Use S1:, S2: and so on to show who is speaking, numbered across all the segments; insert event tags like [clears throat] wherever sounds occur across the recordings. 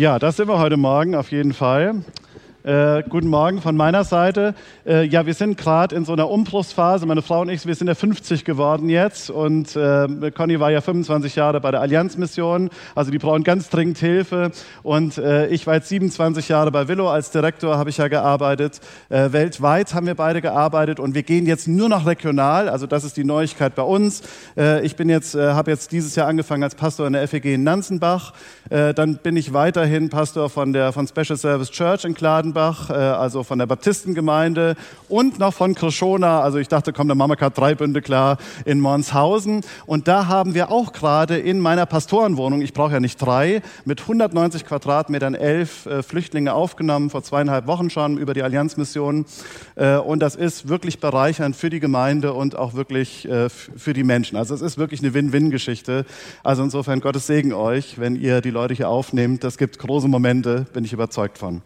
S1: Ja, das sind wir heute Morgen auf jeden Fall. Äh, guten Morgen von meiner Seite. Äh, ja, wir sind gerade in so einer Umbruchsphase. Meine Frau und ich, wir sind ja 50 geworden jetzt und äh, Conny war ja 25 Jahre bei der Allianzmission. Also die brauchen ganz dringend Hilfe. Und äh, ich war jetzt 27 Jahre bei Willow als Direktor, habe ich ja gearbeitet. Äh, weltweit haben wir beide gearbeitet und wir gehen jetzt nur noch regional. Also das ist die Neuigkeit bei uns. Äh, ich bin jetzt, habe jetzt dieses Jahr angefangen als Pastor in der FEG in Nanzenbach. dann bin ich weiterhin Pastor von der von Special Service Church in Kladen Äh, also von der Baptistengemeinde und noch von Krishona. Also ich dachte, komm, der Mama hat drei Bünde klar in Monshausen. Und da haben wir auch gerade in meiner Pastorenwohnung, ich brauche ja nicht drei, mit 190 Quadratmetern elf Flüchtlinge aufgenommen, vor zweieinhalb Wochen schon über die Allianzmission. Und das ist wirklich bereichernd für die Gemeinde und auch wirklich für die Menschen. Also es ist wirklich eine Win-Win-Geschichte. Also insofern Gottes Segen euch, wenn ihr die Leute hier aufnehmt. Das gibt große Momente, bin ich überzeugt von.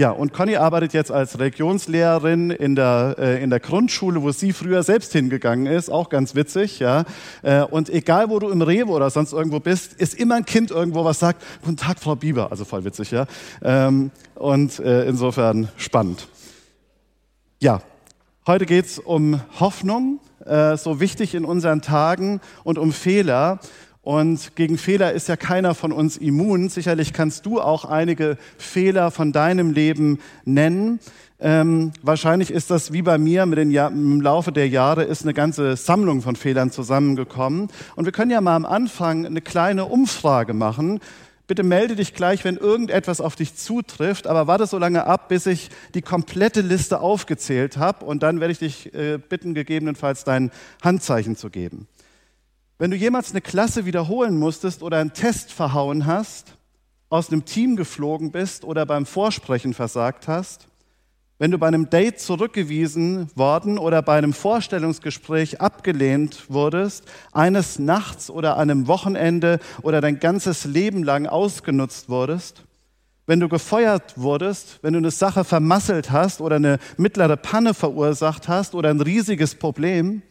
S1: Ja, und Conny arbeitet jetzt als Religionslehrerin in der, äh, in der Grundschule, wo sie früher selbst hingegangen ist, auch ganz witzig, ja. Äh, und egal, wo du im Rewe oder sonst irgendwo bist, ist immer ein Kind irgendwo, was sagt, Guten Tag, Frau Bieber, also voll witzig, ja. Ähm, und äh, insofern spannend. Ja, heute geht's um Hoffnung, äh, so wichtig in unseren Tagen, und um Fehler. Und gegen Fehler ist ja keiner von uns immun. Sicherlich kannst du auch einige Fehler von deinem Leben nennen. Ähm, wahrscheinlich ist das wie bei mir mit den Jahr, im Laufe der Jahre ist eine ganze Sammlung von Fehlern zusammengekommen. Und wir können ja mal am Anfang eine kleine Umfrage machen. Bitte melde dich gleich, wenn irgendetwas auf dich zutrifft, aber warte so lange ab, bis ich die komplette Liste aufgezählt habe und dann werde ich dich äh, bitten, gegebenenfalls dein Handzeichen zu geben. Wenn du jemals eine Klasse wiederholen musstest oder einen Test verhauen hast, aus einem Team geflogen bist oder beim Vorsprechen versagt hast, wenn du bei einem Date zurückgewiesen worden oder bei einem Vorstellungsgespräch abgelehnt wurdest, eines Nachts oder einem Wochenende oder dein ganzes Leben lang ausgenutzt wurdest, wenn du gefeuert wurdest, wenn du eine Sache vermasselt hast oder eine mittlere Panne verursacht hast oder ein riesiges Problem,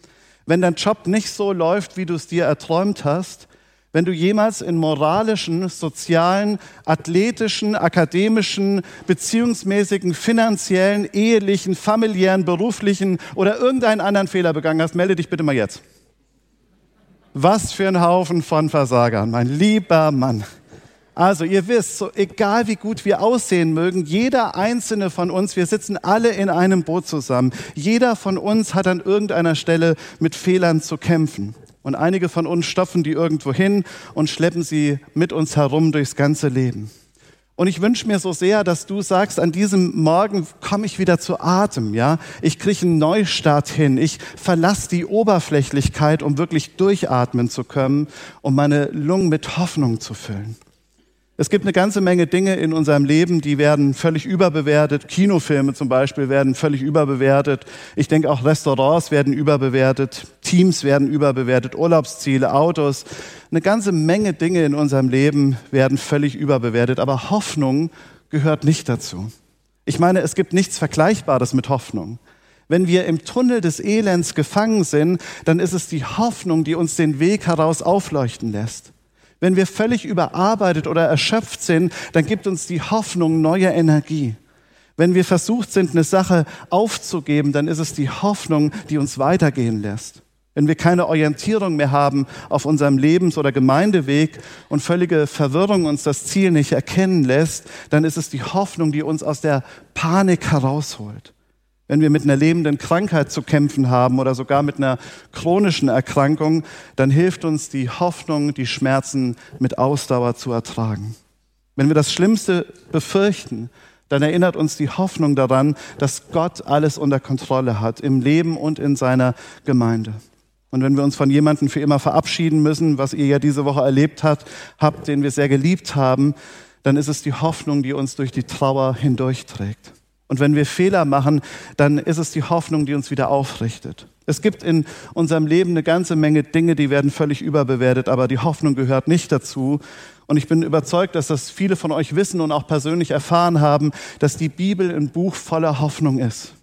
S1: wenn dein Job nicht so läuft, wie du es dir erträumt hast, wenn du jemals in moralischen, sozialen, athletischen, akademischen, beziehungsmäßigen, finanziellen, ehelichen, familiären, beruflichen oder irgendeinen anderen Fehler begangen hast, melde dich bitte mal jetzt. Was für ein Haufen von Versagern, mein lieber Mann. Also ihr wisst, so egal wie gut wir aussehen mögen, jeder einzelne von uns, wir sitzen alle in einem Boot zusammen. Jeder von uns hat an irgendeiner Stelle mit Fehlern zu kämpfen. Und einige von uns stopfen die irgendwo hin und schleppen sie mit uns herum durchs ganze Leben. Und ich wünsche mir so sehr, dass du sagst, an diesem Morgen komme ich wieder zu Atem, ja. Ich kriege einen Neustart hin. Ich verlasse die Oberflächlichkeit, um wirklich durchatmen zu können, um meine Lungen mit Hoffnung zu füllen. Es gibt eine ganze Menge Dinge in unserem Leben, die werden völlig überbewertet. Kinofilme zum Beispiel werden völlig überbewertet. Ich denke auch Restaurants werden überbewertet. Teams werden überbewertet. Urlaubsziele, Autos. Eine ganze Menge Dinge in unserem Leben werden völlig überbewertet. Aber Hoffnung gehört nicht dazu. Ich meine, es gibt nichts Vergleichbares mit Hoffnung. Wenn wir im Tunnel des Elends gefangen sind, dann ist es die Hoffnung, die uns den Weg heraus aufleuchten lässt. Wenn wir völlig überarbeitet oder erschöpft sind, dann gibt uns die Hoffnung neue Energie. Wenn wir versucht sind, eine Sache aufzugeben, dann ist es die Hoffnung, die uns weitergehen lässt. Wenn wir keine Orientierung mehr haben auf unserem Lebens- oder Gemeindeweg und völlige Verwirrung uns das Ziel nicht erkennen lässt, dann ist es die Hoffnung, die uns aus der Panik herausholt wenn wir mit einer lebenden Krankheit zu kämpfen haben oder sogar mit einer chronischen Erkrankung, dann hilft uns die Hoffnung, die Schmerzen mit Ausdauer zu ertragen. Wenn wir das Schlimmste befürchten, dann erinnert uns die Hoffnung daran, dass Gott alles unter Kontrolle hat, im Leben und in seiner Gemeinde. Und wenn wir uns von jemandem für immer verabschieden müssen, was ihr ja diese Woche erlebt habt, habt, den wir sehr geliebt haben, dann ist es die Hoffnung, die uns durch die Trauer hindurchträgt. Und wenn wir Fehler machen, dann ist es die Hoffnung, die uns wieder aufrichtet. Es gibt in unserem Leben eine ganze Menge Dinge, die werden völlig überbewertet, aber die Hoffnung gehört nicht dazu. Und ich bin überzeugt, dass das viele von euch wissen und auch persönlich erfahren haben, dass die Bibel ein Buch voller Hoffnung ist.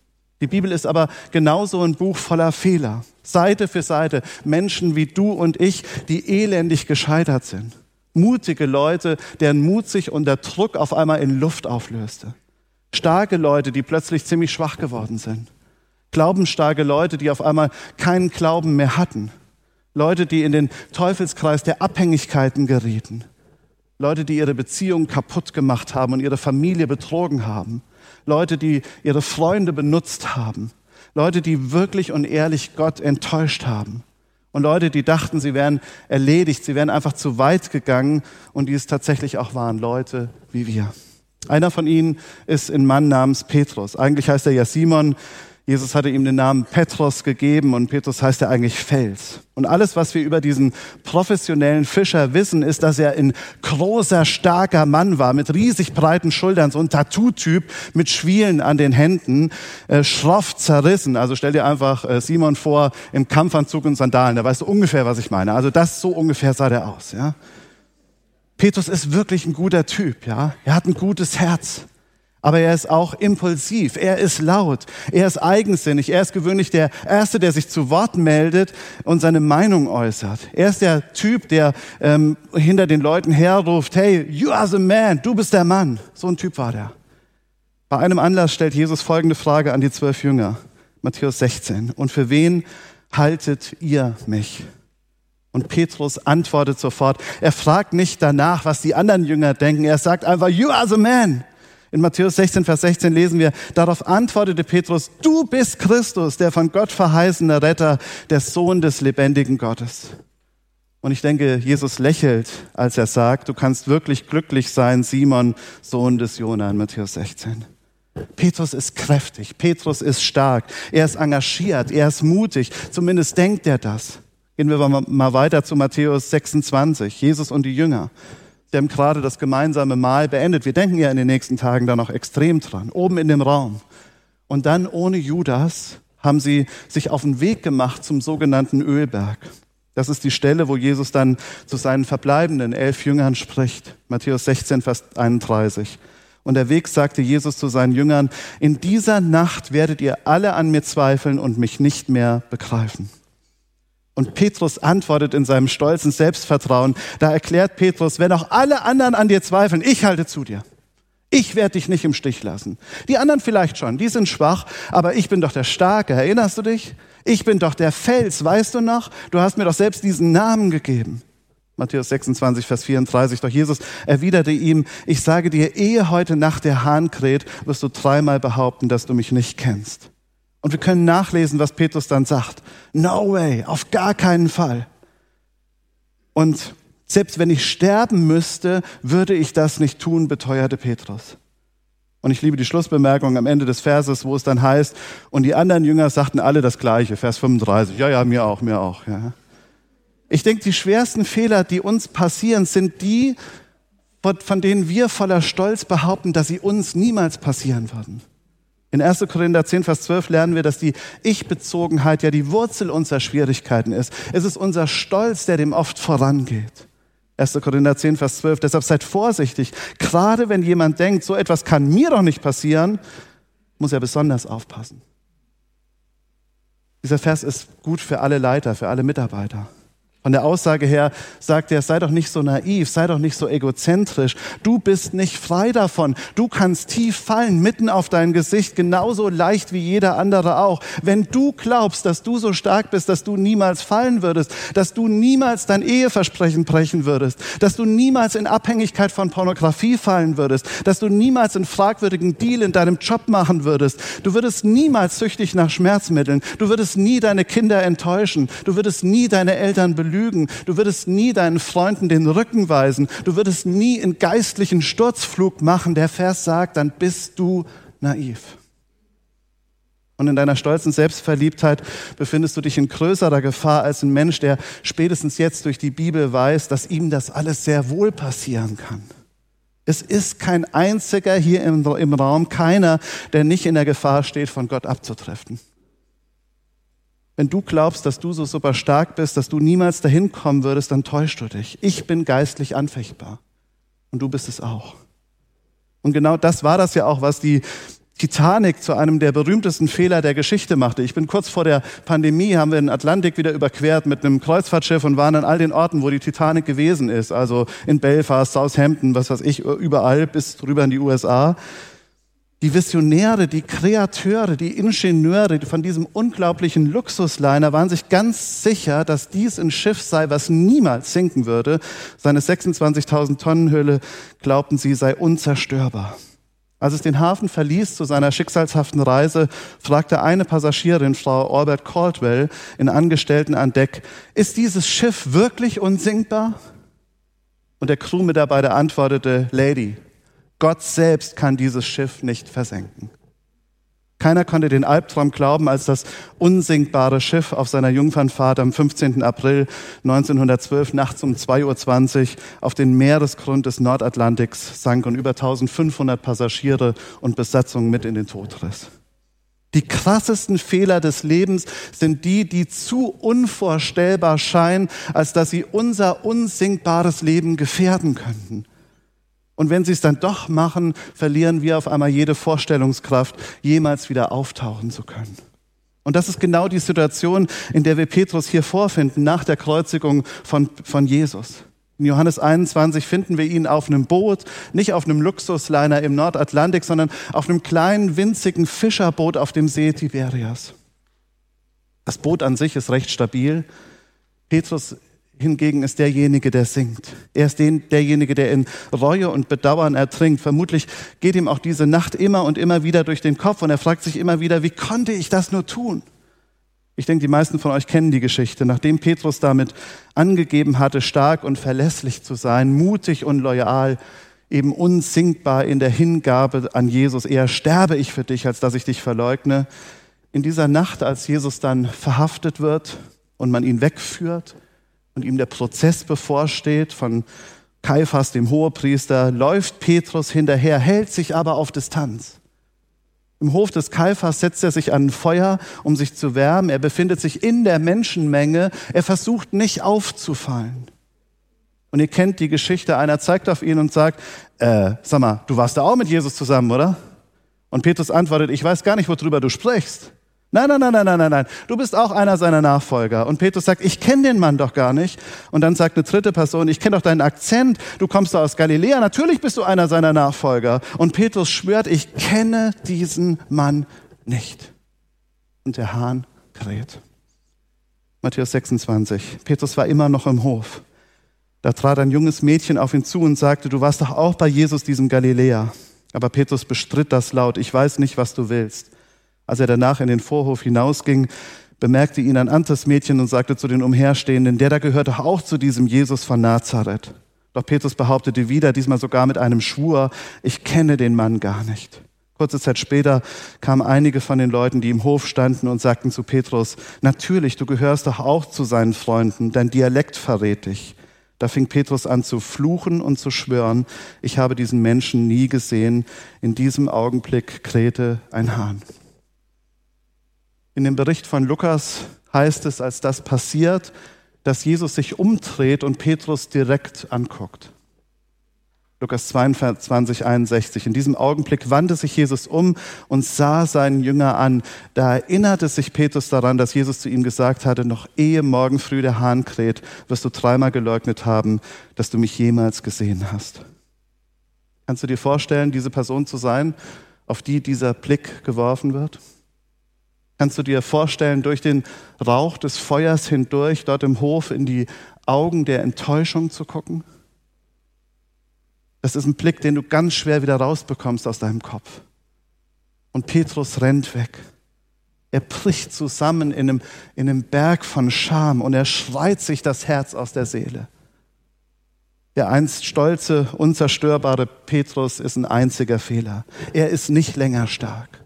S1: Die Bibel ist aber genauso ein Buch voller Fehler. Seite für Seite Menschen wie du und ich, die elendig gescheitert sind. Mutige Leute, deren Mut sich unter Druck auf einmal in Luft auflöste. Starke Leute, die plötzlich ziemlich schwach geworden sind. Glaubensstarke Leute, die auf einmal keinen Glauben mehr hatten. Leute, die in den Teufelskreis der Abhängigkeiten gerieten. Leute, die ihre Beziehung kaputt gemacht haben und ihre Familie betrogen haben. Leute, die ihre Freunde benutzt haben. Leute, die wirklich und ehrlich Gott enttäuscht haben. Und Leute, die dachten, sie wären erledigt, sie wären einfach zu weit gegangen und die es tatsächlich auch waren. Leute wie wir. Einer von ihnen ist ein Mann namens Petrus. Eigentlich heißt er ja Simon. Jesus hatte ihm den Namen Petros gegeben und Petrus heißt ja eigentlich Fels. Und alles, was wir über diesen professionellen Fischer wissen, ist, dass er ein großer, starker Mann war mit riesig breiten Schultern, so ein Tattoo-Typ mit Schwielen an den Händen, äh, schroff zerrissen. Also stell dir einfach äh, Simon vor im Kampfanzug und Sandalen, da weißt du ungefähr, was ich meine. Also das so ungefähr sah der aus, ja. Petrus ist wirklich ein guter Typ, ja. Er hat ein gutes Herz aber er ist auch impulsiv, er ist laut, er ist eigensinnig, er ist gewöhnlich der Erste, der sich zu Wort meldet und seine Meinung äußert. Er ist der Typ, der ähm, hinter den Leuten herruft, hey, you are the man, du bist der Mann. So ein Typ war der. Bei einem Anlass stellt Jesus folgende Frage an die zwölf Jünger, Matthäus 16. Und für wen haltet ihr mich? Und Petrus antwortet sofort. Er fragt nicht danach, was die anderen Jünger denken. Er sagt einfach, you are the man. In Matthäus 16, Vers 16 lesen wir, darauf antwortete Petrus, du bist Christus, der von Gott verheißene Retter, der Sohn des lebendigen Gottes. Und ich denke, Jesus lächelt, als er sagt, du kannst wirklich glücklich sein, Simon, Sohn des Jona in Matthäus 16. Petrus ist kräftig, Petrus ist stark, er ist engagiert, er ist mutig, zumindest denkt er das. Gehen wir mal weiter zu Matthäus 26, Jesus und die Jünger. Sie haben gerade das gemeinsame Mahl beendet. Wir denken ja in den nächsten Tagen da noch extrem dran, oben in dem Raum. Und dann ohne Judas haben sie sich auf den Weg gemacht zum sogenannten Ölberg. Das ist die Stelle, wo Jesus dann zu seinen verbleibenden elf Jüngern spricht. Matthäus 16, Vers 31. Und der Weg sagte Jesus zu seinen Jüngern, in dieser Nacht werdet ihr alle an mir zweifeln und mich nicht mehr begreifen. Und Petrus antwortet in seinem stolzen Selbstvertrauen. Da erklärt Petrus, wenn auch alle anderen an dir zweifeln, ich halte zu dir. Ich werde dich nicht im Stich lassen. Die anderen vielleicht schon, die sind schwach, aber ich bin doch der Starke. Erinnerst du dich? Ich bin doch der Fels, weißt du noch? Du hast mir doch selbst diesen Namen gegeben. Matthäus 26, Vers 34. Doch Jesus erwiderte ihm, ich sage dir, ehe heute Nacht der Hahn kräht, wirst du dreimal behaupten, dass du mich nicht kennst. Und wir können nachlesen, was Petrus dann sagt. No way, auf gar keinen Fall. Und selbst wenn ich sterben müsste, würde ich das nicht tun, beteuerte Petrus. Und ich liebe die Schlussbemerkung am Ende des Verses, wo es dann heißt, und die anderen Jünger sagten alle das Gleiche, Vers 35. Ja, ja, mir auch, mir auch. Ja. Ich denke, die schwersten Fehler, die uns passieren, sind die, von denen wir voller Stolz behaupten, dass sie uns niemals passieren würden. In 1. Korinther 10, Vers 12 lernen wir, dass die Ich-Bezogenheit ja die Wurzel unserer Schwierigkeiten ist. Es ist unser Stolz, der dem oft vorangeht. 1. Korinther 10, Vers 12. Deshalb seid vorsichtig. Gerade wenn jemand denkt, so etwas kann mir doch nicht passieren, muss er besonders aufpassen. Dieser Vers ist gut für alle Leiter, für alle Mitarbeiter. Von der Aussage her sagt er, sei doch nicht so naiv, sei doch nicht so egozentrisch. Du bist nicht frei davon. Du kannst tief fallen, mitten auf dein Gesicht, genauso leicht wie jeder andere auch. Wenn du glaubst, dass du so stark bist, dass du niemals fallen würdest, dass du niemals dein Eheversprechen brechen würdest, dass du niemals in Abhängigkeit von Pornografie fallen würdest, dass du niemals einen fragwürdigen Deal in deinem Job machen würdest, du würdest niemals süchtig nach Schmerzmitteln, du würdest nie deine Kinder enttäuschen, du würdest nie deine Eltern belügen, lügen. Du würdest nie deinen Freunden den Rücken weisen. Du würdest nie einen geistlichen Sturzflug machen. Der Vers sagt, dann bist du naiv. Und in deiner stolzen Selbstverliebtheit befindest du dich in größerer Gefahr als ein Mensch, der spätestens jetzt durch die Bibel weiß, dass ihm das alles sehr wohl passieren kann. Es ist kein einziger hier im, im Raum, keiner, der nicht in der Gefahr steht, von Gott abzutreffen. Wenn du glaubst, dass du so super stark bist, dass du niemals dahin kommen würdest, dann täuschst du dich. Ich bin geistlich anfechtbar. Und du bist es auch. Und genau das war das ja auch, was die Titanic zu einem der berühmtesten Fehler der Geschichte machte. Ich bin kurz vor der Pandemie, haben wir den Atlantik wieder überquert mit einem Kreuzfahrtschiff und waren an all den Orten, wo die Titanic gewesen ist. Also in Belfast, Southampton, was weiß ich, überall bis drüber in die USA. Die Visionäre, die Kreateure, die Ingenieure von diesem unglaublichen Luxusliner waren sich ganz sicher, dass dies ein Schiff sei, was niemals sinken würde. Seine 26.000 Tonnen Hülle glaubten sie sei unzerstörbar. Als es den Hafen verließ zu seiner schicksalshaften Reise, fragte eine Passagierin, Frau Orbert Caldwell, in Angestellten an Deck, ist dieses Schiff wirklich unsinkbar? Und der Crewmitarbeiter antwortete, Lady, Gott selbst kann dieses Schiff nicht versenken. Keiner konnte den Albtraum glauben, als das unsinkbare Schiff auf seiner Jungfernfahrt am 15. April 1912 nachts um 2.20 Uhr auf den Meeresgrund des Nordatlantiks sank und über 1500 Passagiere und Besatzung mit in den Tod riss. Die krassesten Fehler des Lebens sind die, die zu unvorstellbar scheinen, als dass sie unser unsinkbares Leben gefährden könnten. Und wenn sie es dann doch machen, verlieren wir auf einmal jede Vorstellungskraft, jemals wieder auftauchen zu können. Und das ist genau die Situation, in der wir Petrus hier vorfinden, nach der Kreuzigung von, von Jesus. In Johannes 21 finden wir ihn auf einem Boot, nicht auf einem Luxusliner im Nordatlantik, sondern auf einem kleinen, winzigen Fischerboot auf dem See Tiberias. Das Boot an sich ist recht stabil. Petrus hingegen ist derjenige, der singt. Er ist den, derjenige, der in Reue und Bedauern ertrinkt. Vermutlich geht ihm auch diese Nacht immer und immer wieder durch den Kopf und er fragt sich immer wieder, wie konnte ich das nur tun? Ich denke, die meisten von euch kennen die Geschichte. Nachdem Petrus damit angegeben hatte, stark und verlässlich zu sein, mutig und loyal, eben unsinkbar in der Hingabe an Jesus, eher sterbe ich für dich, als dass ich dich verleugne. In dieser Nacht, als Jesus dann verhaftet wird und man ihn wegführt, und ihm der Prozess bevorsteht von Kaiphas, dem Hohepriester, läuft Petrus hinterher, hält sich aber auf Distanz. Im Hof des Kaiphas setzt er sich an ein Feuer, um sich zu wärmen. Er befindet sich in der Menschenmenge. Er versucht nicht aufzufallen. Und ihr kennt die Geschichte. Einer zeigt auf ihn und sagt, äh, sag mal, du warst da auch mit Jesus zusammen, oder? Und Petrus antwortet, ich weiß gar nicht, worüber du sprichst. Nein, nein, nein, nein, nein, nein, nein. Du bist auch einer seiner Nachfolger. Und Petrus sagt, ich kenne den Mann doch gar nicht. Und dann sagt eine dritte Person, ich kenne doch deinen Akzent. Du kommst doch aus Galiläa. Natürlich bist du einer seiner Nachfolger. Und Petrus schwört, ich kenne diesen Mann nicht. Und der Hahn kräht. Matthäus 26. Petrus war immer noch im Hof. Da trat ein junges Mädchen auf ihn zu und sagte, du warst doch auch bei Jesus, diesem Galiläer. Aber Petrus bestritt das laut. Ich weiß nicht, was du willst. Als er danach in den Vorhof hinausging, bemerkte ihn ein anderes Mädchen und sagte zu den Umherstehenden, der da gehört doch auch zu diesem Jesus von Nazareth. Doch Petrus behauptete wieder, diesmal sogar mit einem Schwur, ich kenne den Mann gar nicht. Kurze Zeit später kamen einige von den Leuten, die im Hof standen und sagten zu Petrus, natürlich, du gehörst doch auch zu seinen Freunden, dein Dialekt verrät dich. Da fing Petrus an zu fluchen und zu schwören, ich habe diesen Menschen nie gesehen. In diesem Augenblick krähte ein Hahn. In dem Bericht von Lukas heißt es, als das passiert, dass Jesus sich umdreht und Petrus direkt anguckt. Lukas 22, 61. In diesem Augenblick wandte sich Jesus um und sah seinen Jünger an. Da erinnerte sich Petrus daran, dass Jesus zu ihm gesagt hatte, noch ehe morgen früh der Hahn kräht, wirst du dreimal geleugnet haben, dass du mich jemals gesehen hast. Kannst du dir vorstellen, diese Person zu sein, auf die dieser Blick geworfen wird? Kannst du dir vorstellen, durch den Rauch des Feuers hindurch dort im Hof in die Augen der Enttäuschung zu gucken? Das ist ein Blick, den du ganz schwer wieder rausbekommst aus deinem Kopf. Und Petrus rennt weg. Er bricht zusammen in einem, in einem Berg von Scham und er schreit sich das Herz aus der Seele. Der einst stolze, unzerstörbare Petrus ist ein einziger Fehler. Er ist nicht länger stark.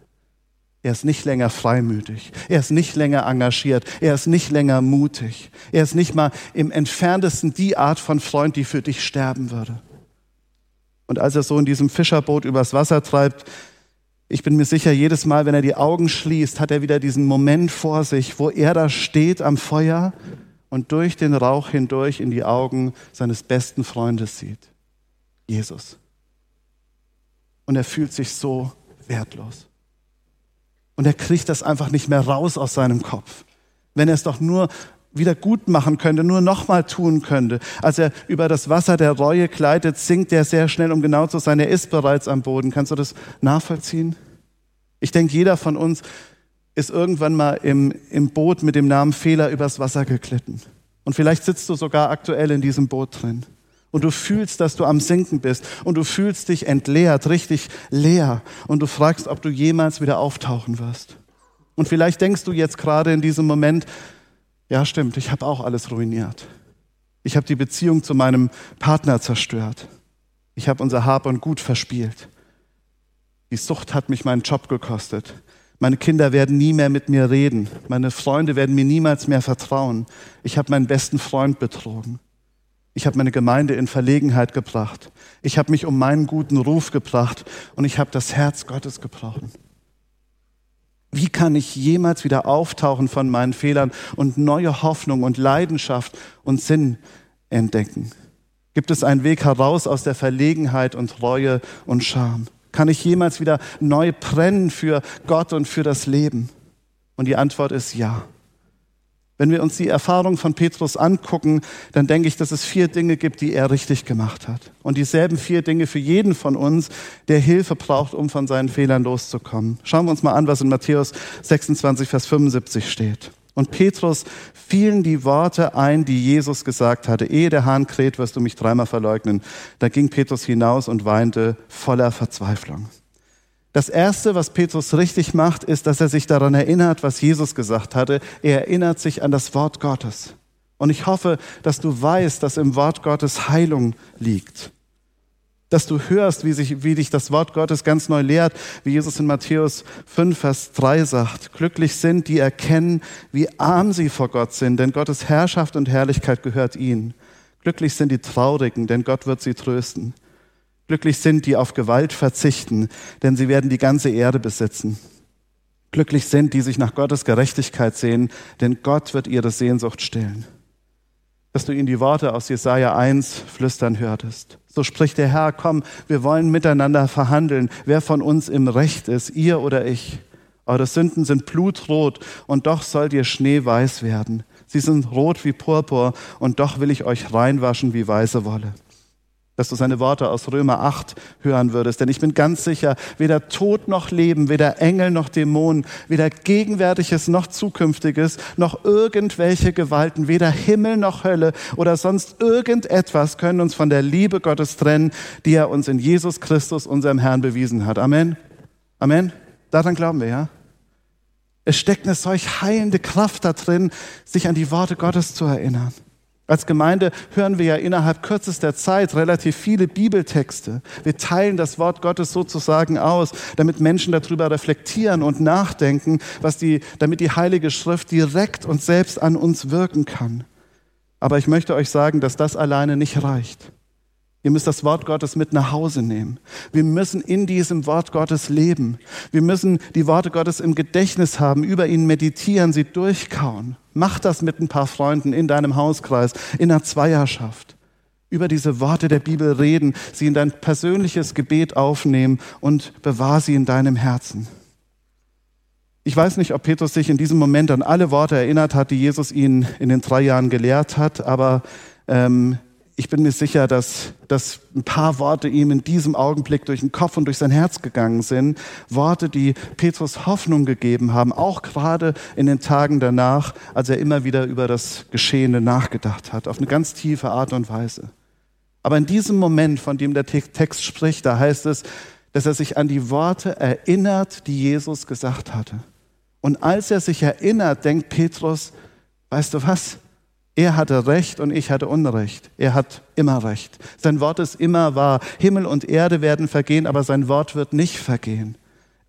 S1: Er ist nicht länger freimütig. Er ist nicht länger engagiert. Er ist nicht länger mutig. Er ist nicht mal im entferntesten die Art von Freund, die für dich sterben würde. Und als er so in diesem Fischerboot übers Wasser treibt, ich bin mir sicher, jedes Mal, wenn er die Augen schließt, hat er wieder diesen Moment vor sich, wo er da steht am Feuer und durch den Rauch hindurch in die Augen seines besten Freundes sieht. Jesus. Und er fühlt sich so wertlos. Und er kriegt das einfach nicht mehr raus aus seinem Kopf. Wenn er es doch nur wieder gut machen könnte, nur nochmal tun könnte. Als er über das Wasser der Reue gleitet, sinkt er sehr schnell, um genau zu sein. Er ist bereits am Boden. Kannst du das nachvollziehen? Ich denke, jeder von uns ist irgendwann mal im, im Boot mit dem Namen Fehler übers Wasser geglitten. Und vielleicht sitzt du sogar aktuell in diesem Boot drin. Und du fühlst, dass du am Sinken bist. Und du fühlst dich entleert, richtig leer. Und du fragst, ob du jemals wieder auftauchen wirst. Und vielleicht denkst du jetzt gerade in diesem Moment, ja stimmt, ich habe auch alles ruiniert. Ich habe die Beziehung zu meinem Partner zerstört. Ich habe unser Hab und Gut verspielt. Die Sucht hat mich meinen Job gekostet. Meine Kinder werden nie mehr mit mir reden. Meine Freunde werden mir niemals mehr vertrauen. Ich habe meinen besten Freund betrogen. Ich habe meine Gemeinde in Verlegenheit gebracht. Ich habe mich um meinen guten Ruf gebracht und ich habe das Herz Gottes gebrochen. Wie kann ich jemals wieder auftauchen von meinen Fehlern und neue Hoffnung und Leidenschaft und Sinn entdecken? Gibt es einen Weg heraus aus der Verlegenheit und Reue und Scham? Kann ich jemals wieder neu brennen für Gott und für das Leben? Und die Antwort ist ja. Wenn wir uns die Erfahrung von Petrus angucken, dann denke ich, dass es vier Dinge gibt, die er richtig gemacht hat. Und dieselben vier Dinge für jeden von uns, der Hilfe braucht, um von seinen Fehlern loszukommen. Schauen wir uns mal an, was in Matthäus 26, Vers 75 steht. Und Petrus fielen die Worte ein, die Jesus gesagt hatte, ehe der Hahn kräht, wirst du mich dreimal verleugnen. Da ging Petrus hinaus und weinte voller Verzweiflung. Das Erste, was Petrus richtig macht, ist, dass er sich daran erinnert, was Jesus gesagt hatte. Er erinnert sich an das Wort Gottes. Und ich hoffe, dass du weißt, dass im Wort Gottes Heilung liegt. Dass du hörst, wie, sich, wie dich das Wort Gottes ganz neu lehrt, wie Jesus in Matthäus 5, Vers 3 sagt. Glücklich sind, die erkennen, wie arm sie vor Gott sind, denn Gottes Herrschaft und Herrlichkeit gehört ihnen. Glücklich sind die Traurigen, denn Gott wird sie trösten. Glücklich sind, die auf Gewalt verzichten, denn sie werden die ganze Erde besitzen. Glücklich sind, die sich nach Gottes Gerechtigkeit sehen, denn Gott wird ihre Sehnsucht stillen. Dass du ihnen die Worte aus Jesaja 1 flüstern hörtest. So spricht der Herr, komm, wir wollen miteinander verhandeln, wer von uns im Recht ist, ihr oder ich. Eure Sünden sind blutrot und doch sollt ihr schneeweiß werden. Sie sind rot wie Purpur und doch will ich euch reinwaschen wie weiße Wolle dass du seine Worte aus Römer 8 hören würdest. Denn ich bin ganz sicher, weder Tod noch Leben, weder Engel noch Dämonen, weder Gegenwärtiges noch Zukünftiges, noch irgendwelche Gewalten, weder Himmel noch Hölle oder sonst irgendetwas können uns von der Liebe Gottes trennen, die er uns in Jesus Christus, unserem Herrn, bewiesen hat. Amen. Amen. Daran glauben wir, ja? Es steckt eine solch heilende Kraft da drin, sich an die Worte Gottes zu erinnern. Als Gemeinde hören wir ja innerhalb kürzester Zeit relativ viele Bibeltexte. Wir teilen das Wort Gottes sozusagen aus, damit Menschen darüber reflektieren und nachdenken, was die, damit die Heilige Schrift direkt und selbst an uns wirken kann. Aber ich möchte euch sagen, dass das alleine nicht reicht. Ihr müsst das Wort Gottes mit nach Hause nehmen. Wir müssen in diesem Wort Gottes leben. Wir müssen die Worte Gottes im Gedächtnis haben, über ihn meditieren, sie durchkauen. Mach das mit ein paar Freunden in deinem Hauskreis, in einer Zweierschaft. Über diese Worte der Bibel reden, sie in dein persönliches Gebet aufnehmen und bewahr sie in deinem Herzen. Ich weiß nicht, ob Petrus sich in diesem Moment an alle Worte erinnert hat, die Jesus ihn in den drei Jahren gelehrt hat, aber ähm, ich bin mir sicher, dass, dass ein paar Worte ihm in diesem Augenblick durch den Kopf und durch sein Herz gegangen sind. Worte, die Petrus Hoffnung gegeben haben, auch gerade in den Tagen danach, als er immer wieder über das Geschehene nachgedacht hat, auf eine ganz tiefe Art und Weise. Aber in diesem Moment, von dem der Text spricht, da heißt es, dass er sich an die Worte erinnert, die Jesus gesagt hatte. Und als er sich erinnert, denkt Petrus, weißt du was? Er hatte Recht und ich hatte Unrecht. Er hat immer Recht. Sein Wort ist immer wahr. Himmel und Erde werden vergehen, aber sein Wort wird nicht vergehen.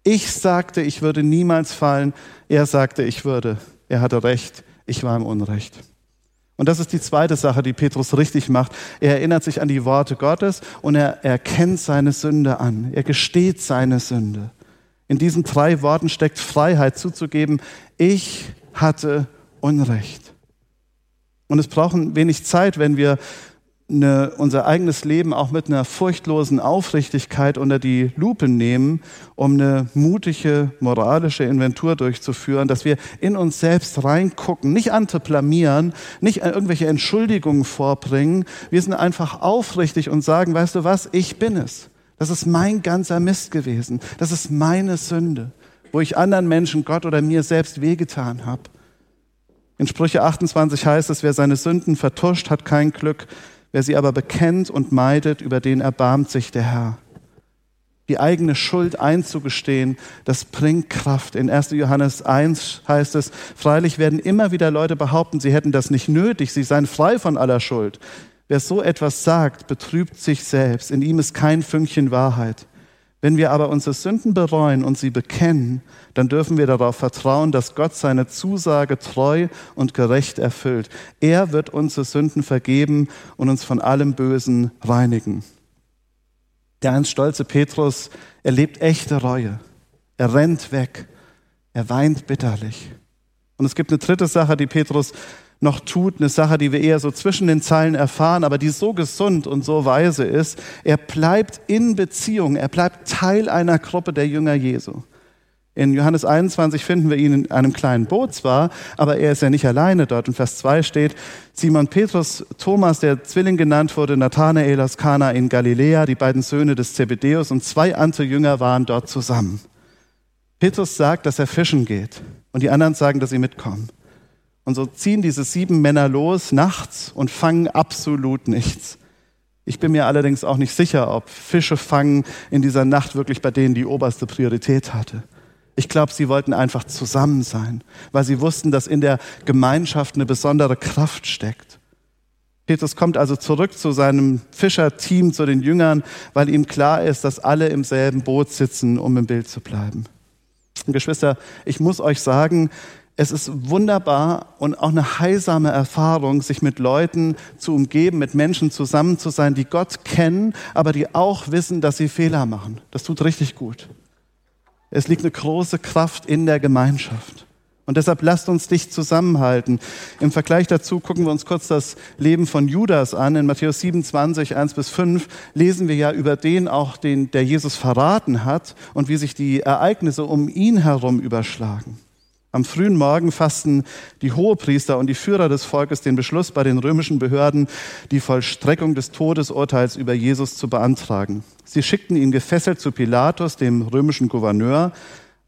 S1: Ich sagte, ich würde niemals fallen. Er sagte, ich würde. Er hatte Recht. Ich war im Unrecht. Und das ist die zweite Sache, die Petrus richtig macht. Er erinnert sich an die Worte Gottes und er erkennt seine Sünde an. Er gesteht seine Sünde. In diesen drei Worten steckt Freiheit zuzugeben, ich hatte Unrecht. Und es braucht wenig Zeit, wenn wir eine, unser eigenes Leben auch mit einer furchtlosen Aufrichtigkeit unter die Lupe nehmen, um eine mutige moralische Inventur durchzuführen, dass wir in uns selbst reingucken, nicht andere blamieren, nicht irgendwelche Entschuldigungen vorbringen. Wir sind einfach aufrichtig und sagen, weißt du was, ich bin es. Das ist mein ganzer Mist gewesen. Das ist meine Sünde, wo ich anderen Menschen, Gott oder mir selbst wehgetan habe. In Sprüche 28 heißt es, wer seine Sünden vertuscht, hat kein Glück. Wer sie aber bekennt und meidet, über den erbarmt sich der Herr. Die eigene Schuld einzugestehen, das bringt Kraft. In 1. Johannes 1 heißt es, freilich werden immer wieder Leute behaupten, sie hätten das nicht nötig, sie seien frei von aller Schuld. Wer so etwas sagt, betrübt sich selbst. In ihm ist kein Fünkchen Wahrheit. Wenn wir aber unsere Sünden bereuen und sie bekennen, dann dürfen wir darauf vertrauen, dass Gott seine Zusage treu und gerecht erfüllt. Er wird unsere Sünden vergeben und uns von allem Bösen reinigen. Der einst stolze Petrus erlebt echte Reue. Er rennt weg. Er weint bitterlich. Und es gibt eine dritte Sache, die Petrus noch tut, eine Sache, die wir eher so zwischen den Zeilen erfahren, aber die so gesund und so weise ist. Er bleibt in Beziehung, er bleibt Teil einer Gruppe der Jünger Jesu. In Johannes 21 finden wir ihn in einem kleinen Boot zwar, aber er ist ja nicht alleine dort. In Vers 2 steht, Simon Petrus, Thomas, der Zwilling genannt wurde, Nathanael aus Kana in Galiläa, die beiden Söhne des Zebedeus und zwei andere Jünger waren dort zusammen. Petrus sagt, dass er fischen geht und die anderen sagen, dass sie mitkommen. Und so ziehen diese sieben Männer los nachts und fangen absolut nichts. Ich bin mir allerdings auch nicht sicher, ob Fische fangen in dieser Nacht wirklich bei denen die oberste Priorität hatte. Ich glaube, sie wollten einfach zusammen sein, weil sie wussten, dass in der Gemeinschaft eine besondere Kraft steckt. Petrus kommt also zurück zu seinem Fischerteam, zu den Jüngern, weil ihm klar ist, dass alle im selben Boot sitzen, um im Bild zu bleiben. Und Geschwister, ich muss euch sagen, es ist wunderbar und auch eine heilsame Erfahrung, sich mit Leuten zu umgeben, mit Menschen zusammen zu sein, die Gott kennen, aber die auch wissen, dass sie Fehler machen. Das tut richtig gut. Es liegt eine große Kraft in der Gemeinschaft. Und deshalb lasst uns dich zusammenhalten. Im Vergleich dazu gucken wir uns kurz das Leben von Judas an. In Matthäus 27, 1 bis 5 lesen wir ja über den auch, den, der Jesus verraten hat und wie sich die Ereignisse um ihn herum überschlagen. Am frühen Morgen fassten die Hohepriester und die Führer des Volkes den Beschluss bei den römischen Behörden, die Vollstreckung des Todesurteils über Jesus zu beantragen. Sie schickten ihn gefesselt zu Pilatus, dem römischen Gouverneur.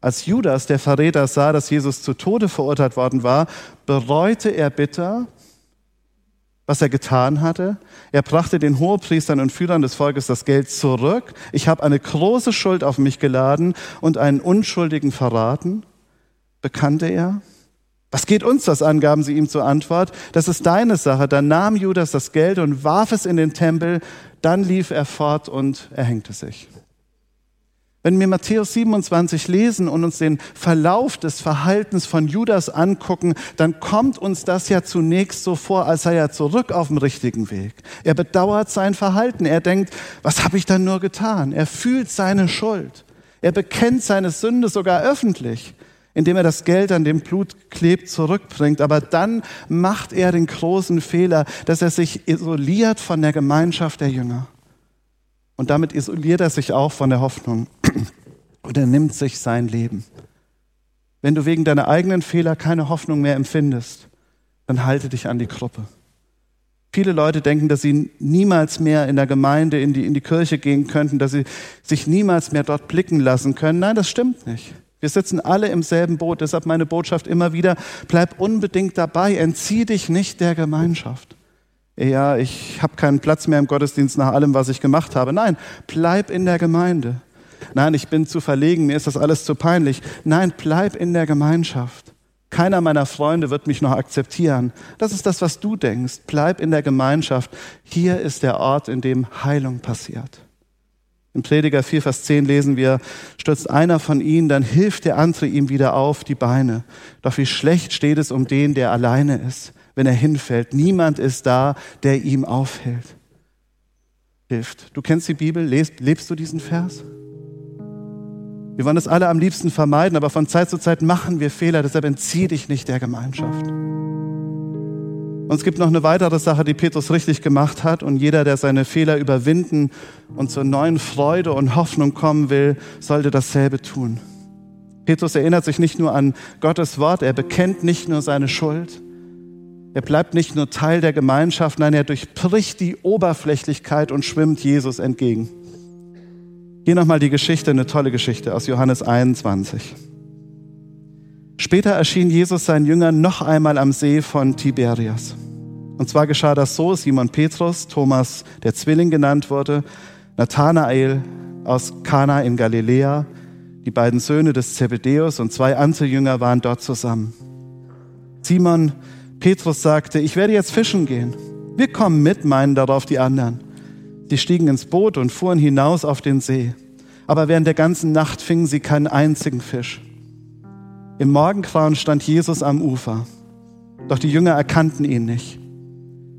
S1: Als Judas, der Verräter, sah, dass Jesus zu Tode verurteilt worden war, bereute er bitter, was er getan hatte. Er brachte den Hohepriestern und Führern des Volkes das Geld zurück. Ich habe eine große Schuld auf mich geladen und einen Unschuldigen verraten bekannte er. Was geht uns das an, gaben sie ihm zur Antwort. Das ist deine Sache. Dann nahm Judas das Geld und warf es in den Tempel. Dann lief er fort und erhängte sich. Wenn wir Matthäus 27 lesen und uns den Verlauf des Verhaltens von Judas angucken, dann kommt uns das ja zunächst so vor, als sei er zurück auf dem richtigen Weg. Er bedauert sein Verhalten. Er denkt, was habe ich dann nur getan? Er fühlt seine Schuld. Er bekennt seine Sünde sogar öffentlich indem er das Geld, an dem Blut klebt, zurückbringt. Aber dann macht er den großen Fehler, dass er sich isoliert von der Gemeinschaft der Jünger. Und damit isoliert er sich auch von der Hoffnung. [clears throat] Und er nimmt sich sein Leben. Wenn du wegen deiner eigenen Fehler keine Hoffnung mehr empfindest, dann halte dich an die Gruppe. Viele Leute denken, dass sie niemals mehr in der Gemeinde, in die, in die Kirche gehen könnten, dass sie sich niemals mehr dort blicken lassen können. Nein, das stimmt nicht. Wir sitzen alle im selben Boot. Deshalb meine Botschaft immer wieder, bleib unbedingt dabei, entzieh dich nicht der Gemeinschaft. Ja, ich habe keinen Platz mehr im Gottesdienst nach allem, was ich gemacht habe. Nein, bleib in der Gemeinde. Nein, ich bin zu verlegen, mir ist das alles zu peinlich. Nein, bleib in der Gemeinschaft. Keiner meiner Freunde wird mich noch akzeptieren. Das ist das, was du denkst. Bleib in der Gemeinschaft. Hier ist der Ort, in dem Heilung passiert. Im Prediger 4, Vers 10 lesen wir, stürzt einer von ihnen, dann hilft der andere ihm wieder auf die Beine. Doch wie schlecht steht es um den, der alleine ist, wenn er hinfällt. Niemand ist da, der ihm aufhält. Hilft. Du kennst die Bibel, lebst, lebst du diesen Vers? Wir wollen das alle am liebsten vermeiden, aber von Zeit zu Zeit machen wir Fehler, deshalb entzieh dich nicht der Gemeinschaft. Und es gibt noch eine weitere Sache, die Petrus richtig gemacht hat. Und jeder, der seine Fehler überwinden und zur neuen Freude und Hoffnung kommen will, sollte dasselbe tun. Petrus erinnert sich nicht nur an Gottes Wort, er bekennt nicht nur seine Schuld, er bleibt nicht nur Teil der Gemeinschaft, nein, er durchbricht die Oberflächlichkeit und schwimmt Jesus entgegen. Hier nochmal die Geschichte, eine tolle Geschichte aus Johannes 21. Später erschien Jesus seinen Jüngern noch einmal am See von Tiberias. Und zwar geschah das so, Simon Petrus, Thomas, der Zwilling genannt wurde, Nathanael aus Kana in Galiläa, die beiden Söhne des Zebedeus und zwei andere Jünger waren dort zusammen. Simon Petrus sagte, ich werde jetzt fischen gehen. Wir kommen mit, meinen darauf die anderen. Sie stiegen ins Boot und fuhren hinaus auf den See. Aber während der ganzen Nacht fingen sie keinen einzigen Fisch. Im Morgengrauen stand Jesus am Ufer. Doch die Jünger erkannten ihn nicht.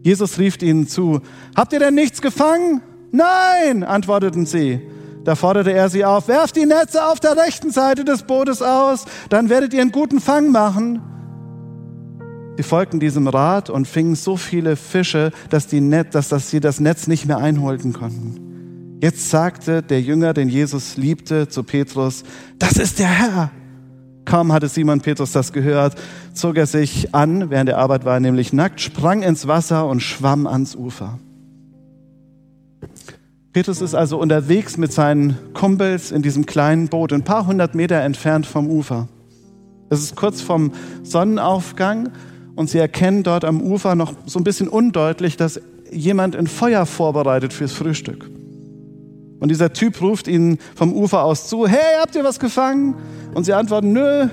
S1: Jesus rief ihnen zu, habt ihr denn nichts gefangen? Nein, antworteten sie. Da forderte er sie auf, werft die Netze auf der rechten Seite des Bootes aus, dann werdet ihr einen guten Fang machen. Sie folgten diesem Rat und fingen so viele Fische, dass, die Net, dass, dass sie das Netz nicht mehr einholen konnten. Jetzt sagte der Jünger, den Jesus liebte, zu Petrus, das ist der Herr. Kaum hatte Simon Petrus das gehört, zog er sich an, während der Arbeit war nämlich nackt, sprang ins Wasser und schwamm ans Ufer. Petrus ist also unterwegs mit seinen Kumpels in diesem kleinen Boot, ein paar hundert Meter entfernt vom Ufer. Es ist kurz vom Sonnenaufgang und sie erkennen dort am Ufer noch so ein bisschen undeutlich, dass jemand ein Feuer vorbereitet fürs Frühstück. Und dieser Typ ruft ihnen vom Ufer aus zu, hey, habt ihr was gefangen? Und sie antworten, nö.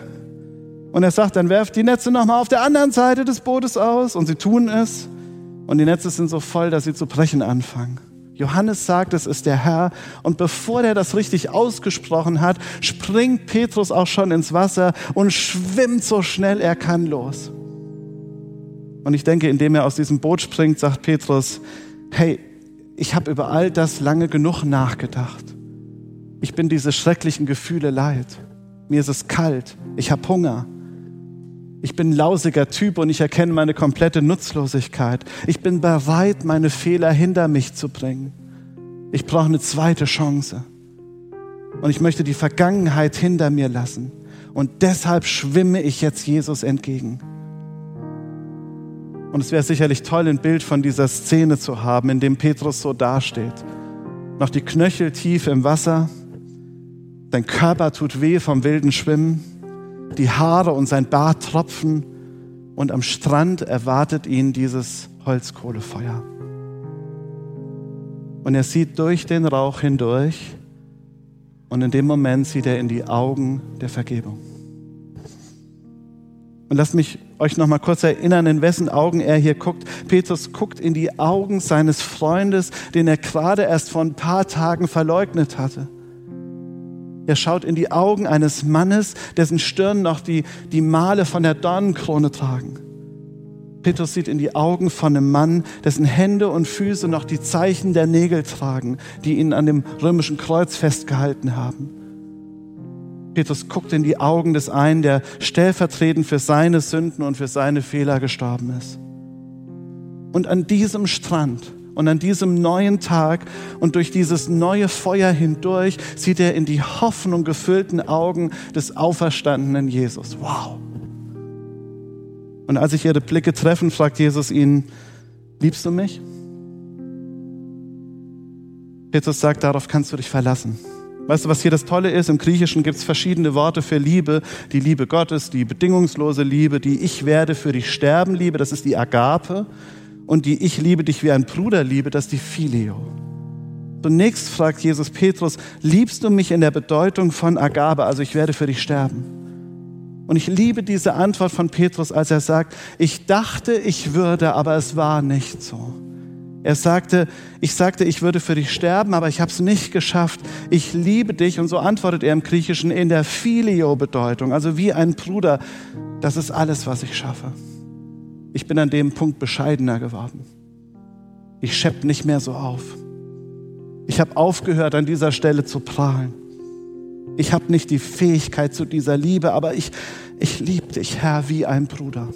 S1: Und er sagt, dann werft die Netze nochmal auf der anderen Seite des Bootes aus. Und sie tun es. Und die Netze sind so voll, dass sie zu brechen anfangen. Johannes sagt, es ist der Herr. Und bevor er das richtig ausgesprochen hat, springt Petrus auch schon ins Wasser und schwimmt so schnell er kann los. Und ich denke, indem er aus diesem Boot springt, sagt Petrus, hey, ich habe über all das lange genug nachgedacht. Ich bin diese schrecklichen Gefühle leid. Mir ist es kalt. Ich habe Hunger. Ich bin ein lausiger Typ und ich erkenne meine komplette Nutzlosigkeit. Ich bin bereit, meine Fehler hinter mich zu bringen. Ich brauche eine zweite Chance. Und ich möchte die Vergangenheit hinter mir lassen. Und deshalb schwimme ich jetzt Jesus entgegen. Und es wäre sicherlich toll, ein Bild von dieser Szene zu haben, in dem Petrus so dasteht. Noch die Knöchel tief im Wasser, sein Körper tut weh vom wilden Schwimmen, die Haare und sein Bart tropfen und am Strand erwartet ihn dieses Holzkohlefeuer. Und er sieht durch den Rauch hindurch und in dem Moment sieht er in die Augen der Vergebung. Und lasst mich euch noch mal kurz erinnern, in wessen Augen er hier guckt. Petrus guckt in die Augen seines Freundes, den er gerade erst vor ein paar Tagen verleugnet hatte. Er schaut in die Augen eines Mannes, dessen Stirn noch die, die Male von der Dornenkrone tragen. Petrus sieht in die Augen von einem Mann, dessen Hände und Füße noch die Zeichen der Nägel tragen, die ihn an dem römischen Kreuz festgehalten haben. Petrus guckt in die Augen des einen, der stellvertretend für seine Sünden und für seine Fehler gestorben ist. Und an diesem Strand und an diesem neuen Tag und durch dieses neue Feuer hindurch sieht er in die Hoffnung gefüllten Augen des auferstandenen Jesus. Wow. Und als sich ihre Blicke treffen, fragt Jesus ihn, liebst du mich? Petrus sagt, darauf kannst du dich verlassen. Weißt du, was hier das Tolle ist? Im Griechischen gibt es verschiedene Worte für Liebe. Die Liebe Gottes, die bedingungslose Liebe, die Ich werde für dich sterben Liebe, das ist die Agape. Und die Ich liebe dich wie ein Bruder Liebe, das ist die Phileo. Zunächst fragt Jesus Petrus, liebst du mich in der Bedeutung von Agape, also ich werde für dich sterben? Und ich liebe diese Antwort von Petrus, als er sagt, ich dachte, ich würde, aber es war nicht so. Er sagte, ich sagte, ich würde für dich sterben, aber ich habe es nicht geschafft. Ich liebe dich. Und so antwortet er im Griechischen in der Filio-Bedeutung, also wie ein Bruder. Das ist alles, was ich schaffe. Ich bin an dem Punkt bescheidener geworden. Ich schepp nicht mehr so auf. Ich habe aufgehört, an dieser Stelle zu prahlen. Ich habe nicht die Fähigkeit zu dieser Liebe, aber ich, ich liebe dich, Herr, wie ein Bruder.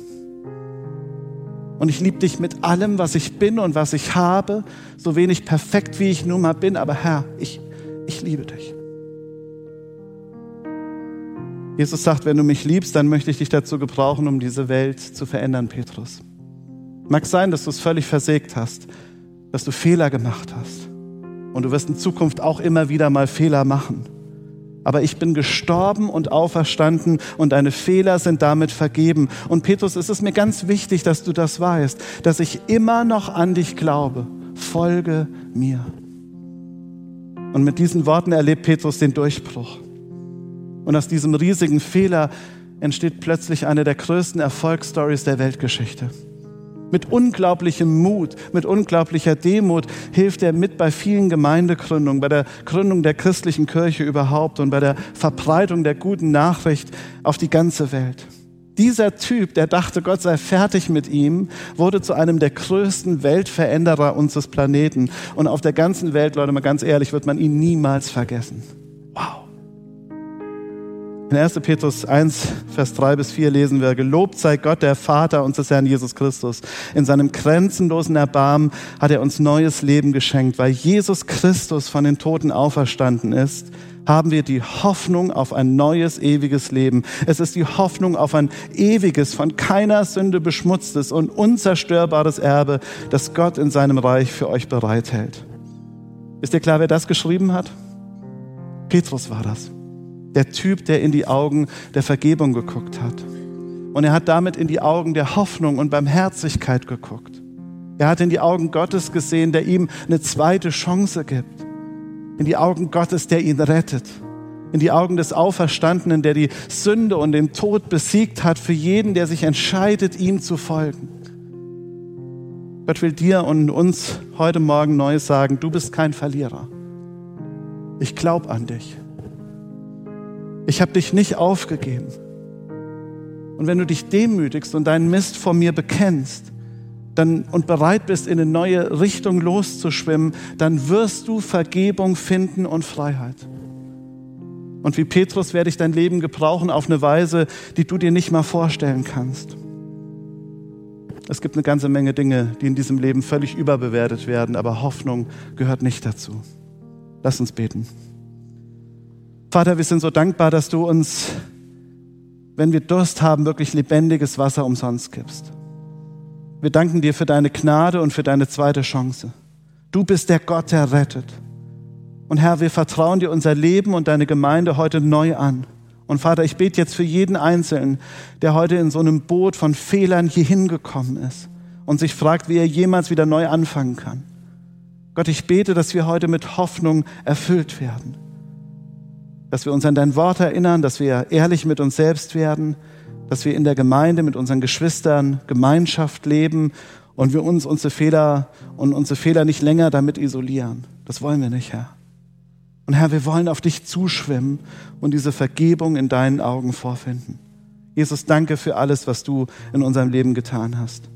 S1: Und ich liebe dich mit allem, was ich bin und was ich habe, so wenig perfekt wie ich nun mal bin, aber Herr, ich, ich liebe dich. Jesus sagt, wenn du mich liebst, dann möchte ich dich dazu gebrauchen, um diese Welt zu verändern, Petrus. Mag sein, dass du es völlig versägt hast, dass du Fehler gemacht hast. Und du wirst in Zukunft auch immer wieder mal Fehler machen. Aber ich bin gestorben und auferstanden und deine Fehler sind damit vergeben. Und Petrus, es ist mir ganz wichtig, dass du das weißt, dass ich immer noch an dich glaube. Folge mir. Und mit diesen Worten erlebt Petrus den Durchbruch. Und aus diesem riesigen Fehler entsteht plötzlich eine der größten Erfolgsstories der Weltgeschichte. Mit unglaublichem Mut, mit unglaublicher Demut hilft er mit bei vielen Gemeindegründungen, bei der Gründung der christlichen Kirche überhaupt und bei der Verbreitung der guten Nachricht auf die ganze Welt. Dieser Typ, der dachte, Gott sei fertig mit ihm, wurde zu einem der größten Weltveränderer unseres Planeten. Und auf der ganzen Welt, Leute, mal ganz ehrlich, wird man ihn niemals vergessen. Wow. In 1. Petrus 1, Vers 3 bis 4 lesen wir, Gelobt sei Gott, der Vater unseres Herrn Jesus Christus. In seinem grenzenlosen Erbarmen hat er uns neues Leben geschenkt. Weil Jesus Christus von den Toten auferstanden ist, haben wir die Hoffnung auf ein neues, ewiges Leben. Es ist die Hoffnung auf ein ewiges, von keiner Sünde beschmutztes und unzerstörbares Erbe, das Gott in seinem Reich für euch bereithält. Ist dir klar, wer das geschrieben hat? Petrus war das der Typ, der in die Augen der Vergebung geguckt hat. Und er hat damit in die Augen der Hoffnung und Barmherzigkeit geguckt. Er hat in die Augen Gottes gesehen, der ihm eine zweite Chance gibt. In die Augen Gottes, der ihn rettet. In die Augen des Auferstandenen, der die Sünde und den Tod besiegt hat für jeden, der sich entscheidet, ihm zu folgen. Gott will dir und uns heute Morgen Neues sagen, du bist kein Verlierer. Ich glaube an dich. Ich habe dich nicht aufgegeben. Und wenn du dich demütigst und deinen Mist vor mir bekennst dann, und bereit bist, in eine neue Richtung loszuschwimmen, dann wirst du Vergebung finden und Freiheit. Und wie Petrus werde ich dein Leben gebrauchen auf eine Weise, die du dir nicht mal vorstellen kannst. Es gibt eine ganze Menge Dinge, die in diesem Leben völlig überbewertet werden, aber Hoffnung gehört nicht dazu. Lass uns beten. Vater, wir sind so dankbar, dass du uns, wenn wir Durst haben, wirklich lebendiges Wasser umsonst gibst. Wir danken dir für deine Gnade und für deine zweite Chance. Du bist der Gott, der rettet. Und Herr, wir vertrauen dir unser Leben und deine Gemeinde heute neu an. Und Vater, ich bete jetzt für jeden Einzelnen, der heute in so einem Boot von Fehlern hier hingekommen ist und sich fragt, wie er jemals wieder neu anfangen kann. Gott, ich bete, dass wir heute mit Hoffnung erfüllt werden dass wir uns an dein Wort erinnern, dass wir ehrlich mit uns selbst werden, dass wir in der Gemeinde mit unseren Geschwistern Gemeinschaft leben und wir uns unsere Fehler und unsere Fehler nicht länger damit isolieren. Das wollen wir nicht, Herr. Und Herr, wir wollen auf dich zuschwimmen und diese Vergebung in deinen Augen vorfinden. Jesus, danke für alles, was du in unserem Leben getan hast.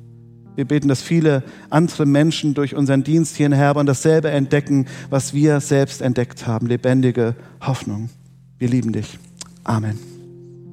S1: Wir beten, dass viele andere Menschen durch unseren Dienst hier in Herborn dasselbe entdecken, was wir selbst entdeckt haben, lebendige Hoffnung. Wir lieben dich. Amen.